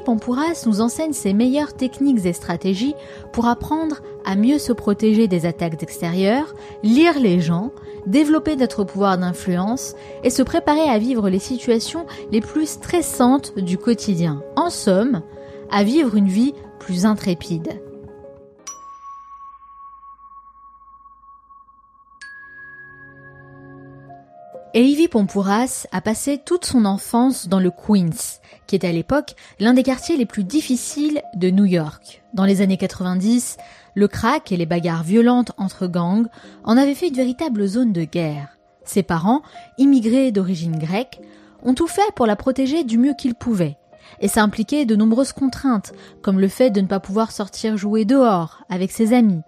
Pampouras nous enseigne ses meilleures techniques et stratégies pour apprendre à mieux se protéger des attaques extérieures, lire les gens, développer notre pouvoir d'influence et se préparer à vivre les situations les plus stressantes du quotidien. En somme, à vivre une vie plus intrépide. Evie Pompouras a passé toute son enfance dans le Queens, qui est à l'époque l'un des quartiers les plus difficiles de New York. Dans les années 90, le crack et les bagarres violentes entre gangs en avaient fait une véritable zone de guerre. Ses parents, immigrés d'origine grecque, ont tout fait pour la protéger du mieux qu'ils pouvaient. Et ça impliquait de nombreuses contraintes, comme le fait de ne pas pouvoir sortir jouer dehors avec ses amis,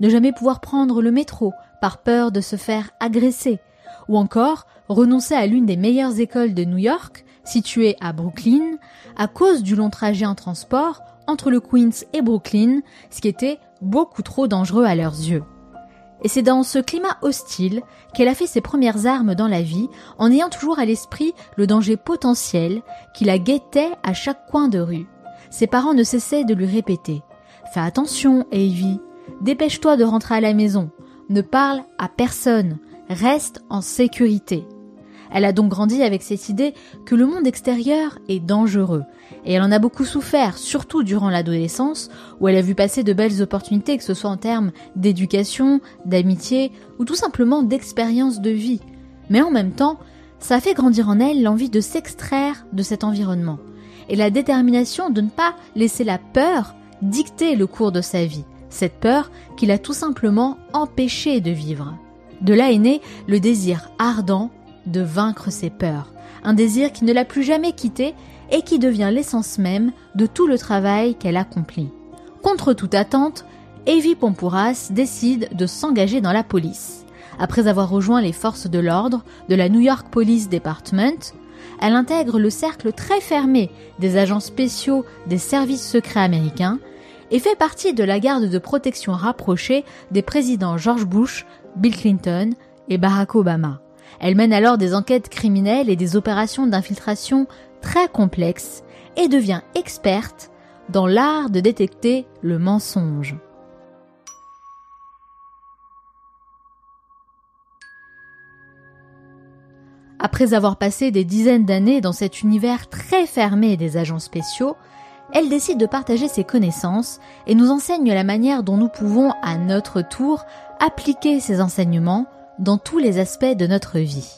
ne jamais pouvoir prendre le métro par peur de se faire agresser, ou encore renoncer à l'une des meilleures écoles de New York, située à Brooklyn, à cause du long trajet en transport entre le Queens et Brooklyn, ce qui était beaucoup trop dangereux à leurs yeux. Et c'est dans ce climat hostile qu'elle a fait ses premières armes dans la vie, en ayant toujours à l'esprit le danger potentiel qui la guettait à chaque coin de rue. Ses parents ne cessaient de lui répéter Fais attention, Evie, dépêche-toi de rentrer à la maison, ne parle à personne, reste en sécurité. Elle a donc grandi avec cette idée que le monde extérieur est dangereux, et elle en a beaucoup souffert, surtout durant l'adolescence, où elle a vu passer de belles opportunités, que ce soit en termes d'éducation, d'amitié, ou tout simplement d'expérience de vie. Mais en même temps, ça fait grandir en elle l'envie de s'extraire de cet environnement, et la détermination de ne pas laisser la peur dicter le cours de sa vie, cette peur qui l'a tout simplement empêchée de vivre. De là est né le désir ardent de vaincre ses peurs, un désir qui ne l'a plus jamais quitté et qui devient l'essence même de tout le travail qu'elle accomplit. Contre toute attente, Evie Pompouras décide de s'engager dans la police. Après avoir rejoint les forces de l'ordre de la New York Police Department, elle intègre le cercle très fermé des agents spéciaux des services secrets américains et fait partie de la garde de protection rapprochée des présidents George Bush, Bill Clinton et Barack Obama. Elle mène alors des enquêtes criminelles et des opérations d'infiltration très complexes et devient experte dans l'art de détecter le mensonge. Après avoir passé des dizaines d'années dans cet univers très fermé des agents spéciaux, elle décide de partager ses connaissances et nous enseigne la manière dont nous pouvons, à notre tour, appliquer ces enseignements dans tous les aspects de notre vie.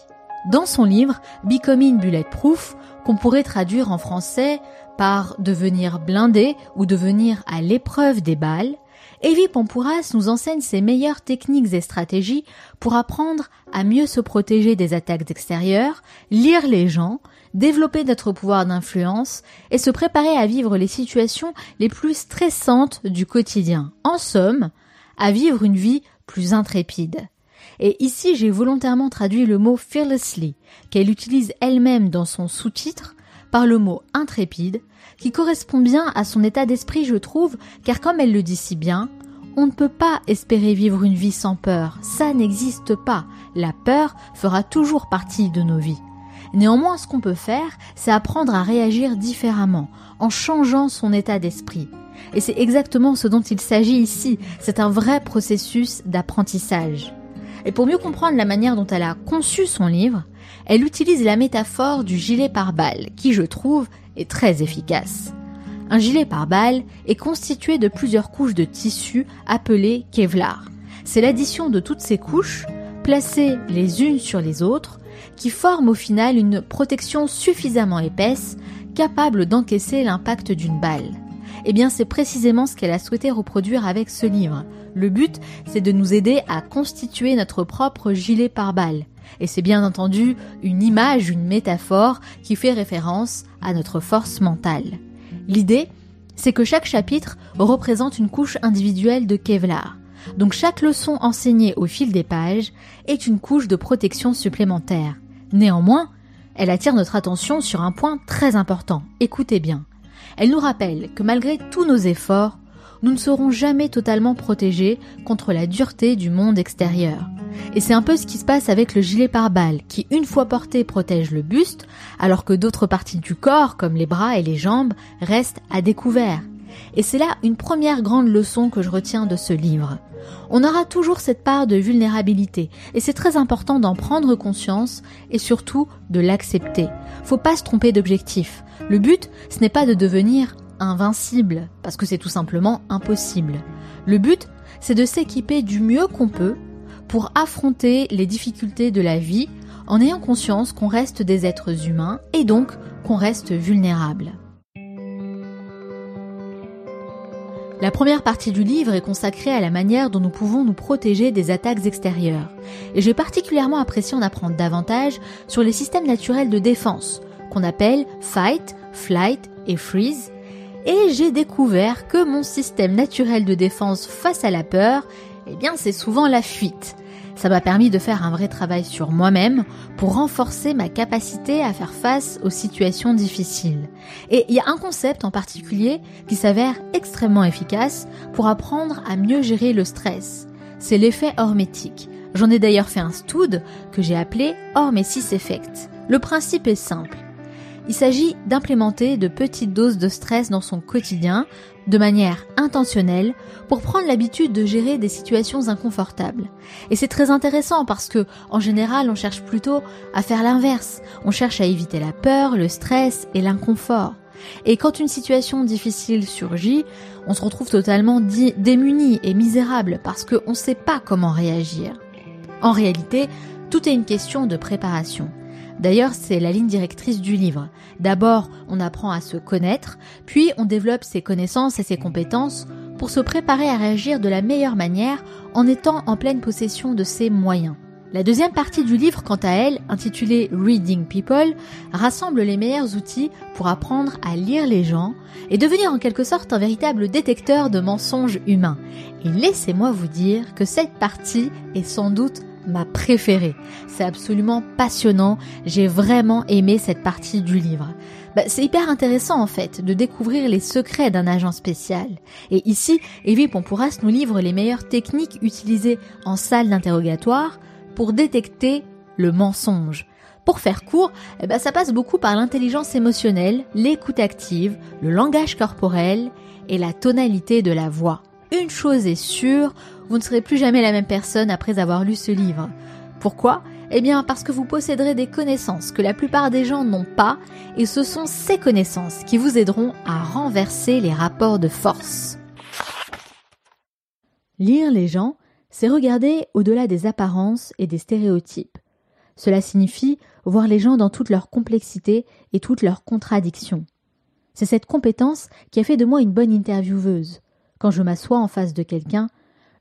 Dans son livre Becoming Bulletproof, qu'on pourrait traduire en français par devenir blindé ou devenir à l'épreuve des balles, Evie Pampouras nous enseigne ses meilleures techniques et stratégies pour apprendre à mieux se protéger des attaques extérieures, lire les gens, développer notre pouvoir d'influence et se préparer à vivre les situations les plus stressantes du quotidien. En somme, à vivre une vie plus intrépide. Et ici, j'ai volontairement traduit le mot fearlessly, qu'elle utilise elle-même dans son sous-titre, par le mot intrépide, qui correspond bien à son état d'esprit, je trouve, car comme elle le dit si bien, on ne peut pas espérer vivre une vie sans peur, ça n'existe pas. La peur fera toujours partie de nos vies. Néanmoins, ce qu'on peut faire, c'est apprendre à réagir différemment, en changeant son état d'esprit. Et c'est exactement ce dont il s'agit ici, c'est un vrai processus d'apprentissage. Et pour mieux comprendre la manière dont elle a conçu son livre, elle utilise la métaphore du gilet pare-balles, qui je trouve est très efficace. Un gilet pare-balles est constitué de plusieurs couches de tissu appelées Kevlar. C'est l'addition de toutes ces couches, placées les unes sur les autres, qui forment au final une protection suffisamment épaisse, capable d'encaisser l'impact d'une balle. Eh bien, c'est précisément ce qu'elle a souhaité reproduire avec ce livre. Le but, c'est de nous aider à constituer notre propre gilet pare-balles. Et c'est bien entendu une image, une métaphore qui fait référence à notre force mentale. L'idée, c'est que chaque chapitre représente une couche individuelle de Kevlar. Donc chaque leçon enseignée au fil des pages est une couche de protection supplémentaire. Néanmoins, elle attire notre attention sur un point très important. Écoutez bien. Elle nous rappelle que malgré tous nos efforts, nous ne serons jamais totalement protégés contre la dureté du monde extérieur. Et c'est un peu ce qui se passe avec le gilet pare-balles, qui une fois porté protège le buste, alors que d'autres parties du corps, comme les bras et les jambes, restent à découvert. Et c'est là une première grande leçon que je retiens de ce livre. On aura toujours cette part de vulnérabilité, et c'est très important d'en prendre conscience et surtout de l'accepter. Faut pas se tromper d'objectif. Le but, ce n'est pas de devenir invincible, parce que c'est tout simplement impossible. Le but, c'est de s'équiper du mieux qu'on peut pour affronter les difficultés de la vie en ayant conscience qu'on reste des êtres humains et donc qu'on reste vulnérable. La première partie du livre est consacrée à la manière dont nous pouvons nous protéger des attaques extérieures. Et j'ai particulièrement apprécié en apprendre davantage sur les systèmes naturels de défense, qu'on appelle fight, flight et freeze. Et j'ai découvert que mon système naturel de défense face à la peur, eh bien c'est souvent la fuite. Ça m'a permis de faire un vrai travail sur moi-même pour renforcer ma capacité à faire face aux situations difficiles. Et il y a un concept en particulier qui s'avère extrêmement efficace pour apprendre à mieux gérer le stress. C'est l'effet hormétique. J'en ai d'ailleurs fait un stud que j'ai appelé Hormesis Effect. Le principe est simple. Il s'agit d'implémenter de petites doses de stress dans son quotidien de manière intentionnelle pour prendre l'habitude de gérer des situations inconfortables. Et c'est très intéressant parce que, en général, on cherche plutôt à faire l'inverse. On cherche à éviter la peur, le stress et l'inconfort. Et quand une situation difficile surgit, on se retrouve totalement démuni et misérable parce qu'on ne sait pas comment réagir. En réalité, tout est une question de préparation. D'ailleurs, c'est la ligne directrice du livre. D'abord, on apprend à se connaître, puis on développe ses connaissances et ses compétences pour se préparer à réagir de la meilleure manière en étant en pleine possession de ses moyens. La deuxième partie du livre, quant à elle, intitulée Reading People, rassemble les meilleurs outils pour apprendre à lire les gens et devenir en quelque sorte un véritable détecteur de mensonges humains. Et laissez-moi vous dire que cette partie est sans doute ma préférée. C'est absolument passionnant. J'ai vraiment aimé cette partie du livre. Bah, c'est hyper intéressant en fait de découvrir les secrets d'un agent spécial. Et ici, Evie Pompouras nous livre les meilleures techniques utilisées en salle d'interrogatoire pour détecter le mensonge. Pour faire court, eh ben, ça passe beaucoup par l'intelligence émotionnelle, l'écoute active, le langage corporel et la tonalité de la voix. Une chose est sûre, vous ne serez plus jamais la même personne après avoir lu ce livre. Pourquoi? Eh bien parce que vous posséderez des connaissances que la plupart des gens n'ont pas, et ce sont ces connaissances qui vous aideront à renverser les rapports de force. Lire les gens, c'est regarder au-delà des apparences et des stéréotypes. Cela signifie voir les gens dans toute leur complexité et toutes leurs contradictions. C'est cette compétence qui a fait de moi une bonne intervieweuse. Quand je m'assois en face de quelqu'un,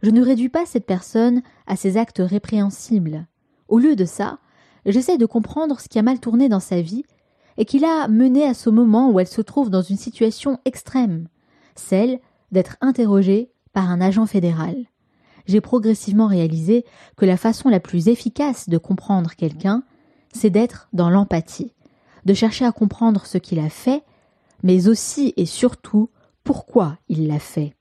je ne réduis pas cette personne à ses actes répréhensibles. Au lieu de ça, j'essaie de comprendre ce qui a mal tourné dans sa vie et qui l'a mené à ce moment où elle se trouve dans une situation extrême, celle d'être interrogée par un agent fédéral. J'ai progressivement réalisé que la façon la plus efficace de comprendre quelqu'un, c'est d'être dans l'empathie, de chercher à comprendre ce qu'il a fait, mais aussi et surtout pourquoi il l'a fait.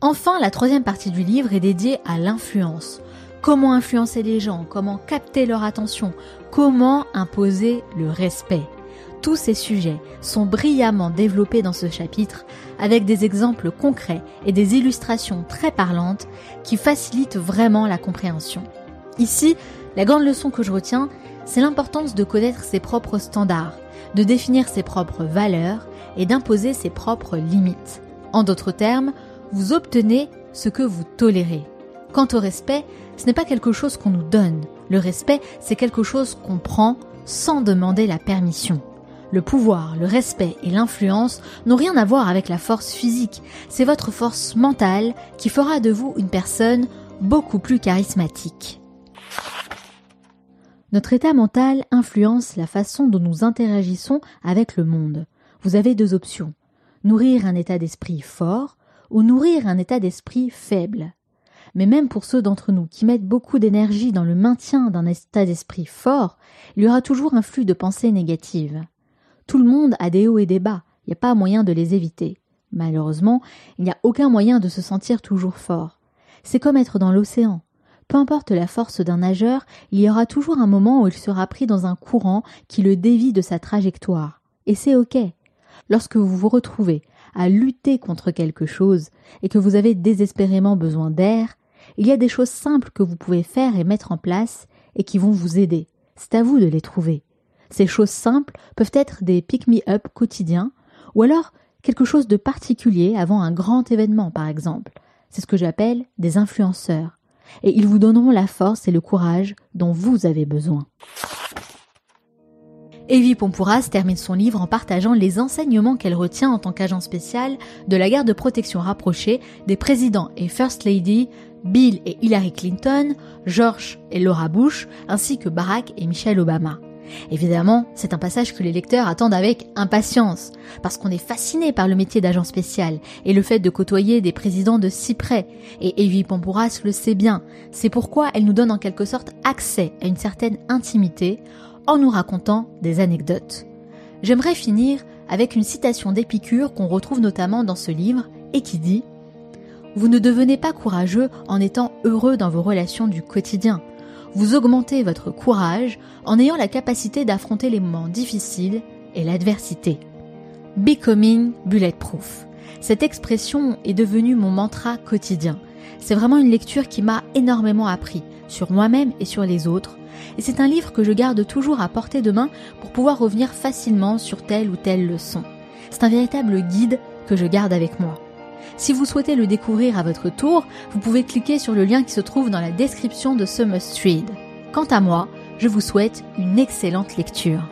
Enfin, la troisième partie du livre est dédiée à l'influence. Comment influencer les gens, comment capter leur attention, comment imposer le respect. Tous ces sujets sont brillamment développés dans ce chapitre avec des exemples concrets et des illustrations très parlantes qui facilitent vraiment la compréhension. Ici, la grande leçon que je retiens, c'est l'importance de connaître ses propres standards, de définir ses propres valeurs et d'imposer ses propres limites. En d'autres termes, vous obtenez ce que vous tolérez. Quant au respect, ce n'est pas quelque chose qu'on nous donne. Le respect, c'est quelque chose qu'on prend sans demander la permission. Le pouvoir, le respect et l'influence n'ont rien à voir avec la force physique. C'est votre force mentale qui fera de vous une personne beaucoup plus charismatique. Notre état mental influence la façon dont nous interagissons avec le monde. Vous avez deux options. Nourrir un état d'esprit fort ou nourrir un état d'esprit faible. Mais même pour ceux d'entre nous qui mettent beaucoup d'énergie dans le maintien d'un état d'esprit fort, il y aura toujours un flux de pensées négatives. Tout le monde a des hauts et des bas, il n'y a pas moyen de les éviter. Malheureusement, il n'y a aucun moyen de se sentir toujours fort. C'est comme être dans l'océan. Peu importe la force d'un nageur, il y aura toujours un moment où il sera pris dans un courant qui le dévie de sa trajectoire. Et c'est ok. Lorsque vous vous retrouvez à lutter contre quelque chose et que vous avez désespérément besoin d'air, il y a des choses simples que vous pouvez faire et mettre en place et qui vont vous aider. C'est à vous de les trouver. Ces choses simples peuvent être des pick-me-up quotidiens ou alors quelque chose de particulier avant un grand événement par exemple. C'est ce que j'appelle des influenceurs. Et ils vous donneront la force et le courage dont vous avez besoin. Evie Pompouras termine son livre en partageant les enseignements qu'elle retient en tant qu'agent spécial de la guerre de protection rapprochée des présidents et First Lady Bill et Hillary Clinton, George et Laura Bush, ainsi que Barack et Michelle Obama. Évidemment, c'est un passage que les lecteurs attendent avec impatience, parce qu'on est fasciné par le métier d'agent spécial et le fait de côtoyer des présidents de si près. Et Evie Pompouras le sait bien, c'est pourquoi elle nous donne en quelque sorte accès à une certaine intimité en nous racontant des anecdotes. J'aimerais finir avec une citation d'Épicure qu'on retrouve notamment dans ce livre et qui dit Vous ne devenez pas courageux en étant heureux dans vos relations du quotidien. Vous augmentez votre courage en ayant la capacité d'affronter les moments difficiles et l'adversité. Becoming bulletproof. Cette expression est devenue mon mantra quotidien. C'est vraiment une lecture qui m'a énormément appris sur moi-même et sur les autres, et c'est un livre que je garde toujours à portée de main pour pouvoir revenir facilement sur telle ou telle leçon. C'est un véritable guide que je garde avec moi. Si vous souhaitez le découvrir à votre tour, vous pouvez cliquer sur le lien qui se trouve dans la description de ce must read. Quant à moi, je vous souhaite une excellente lecture.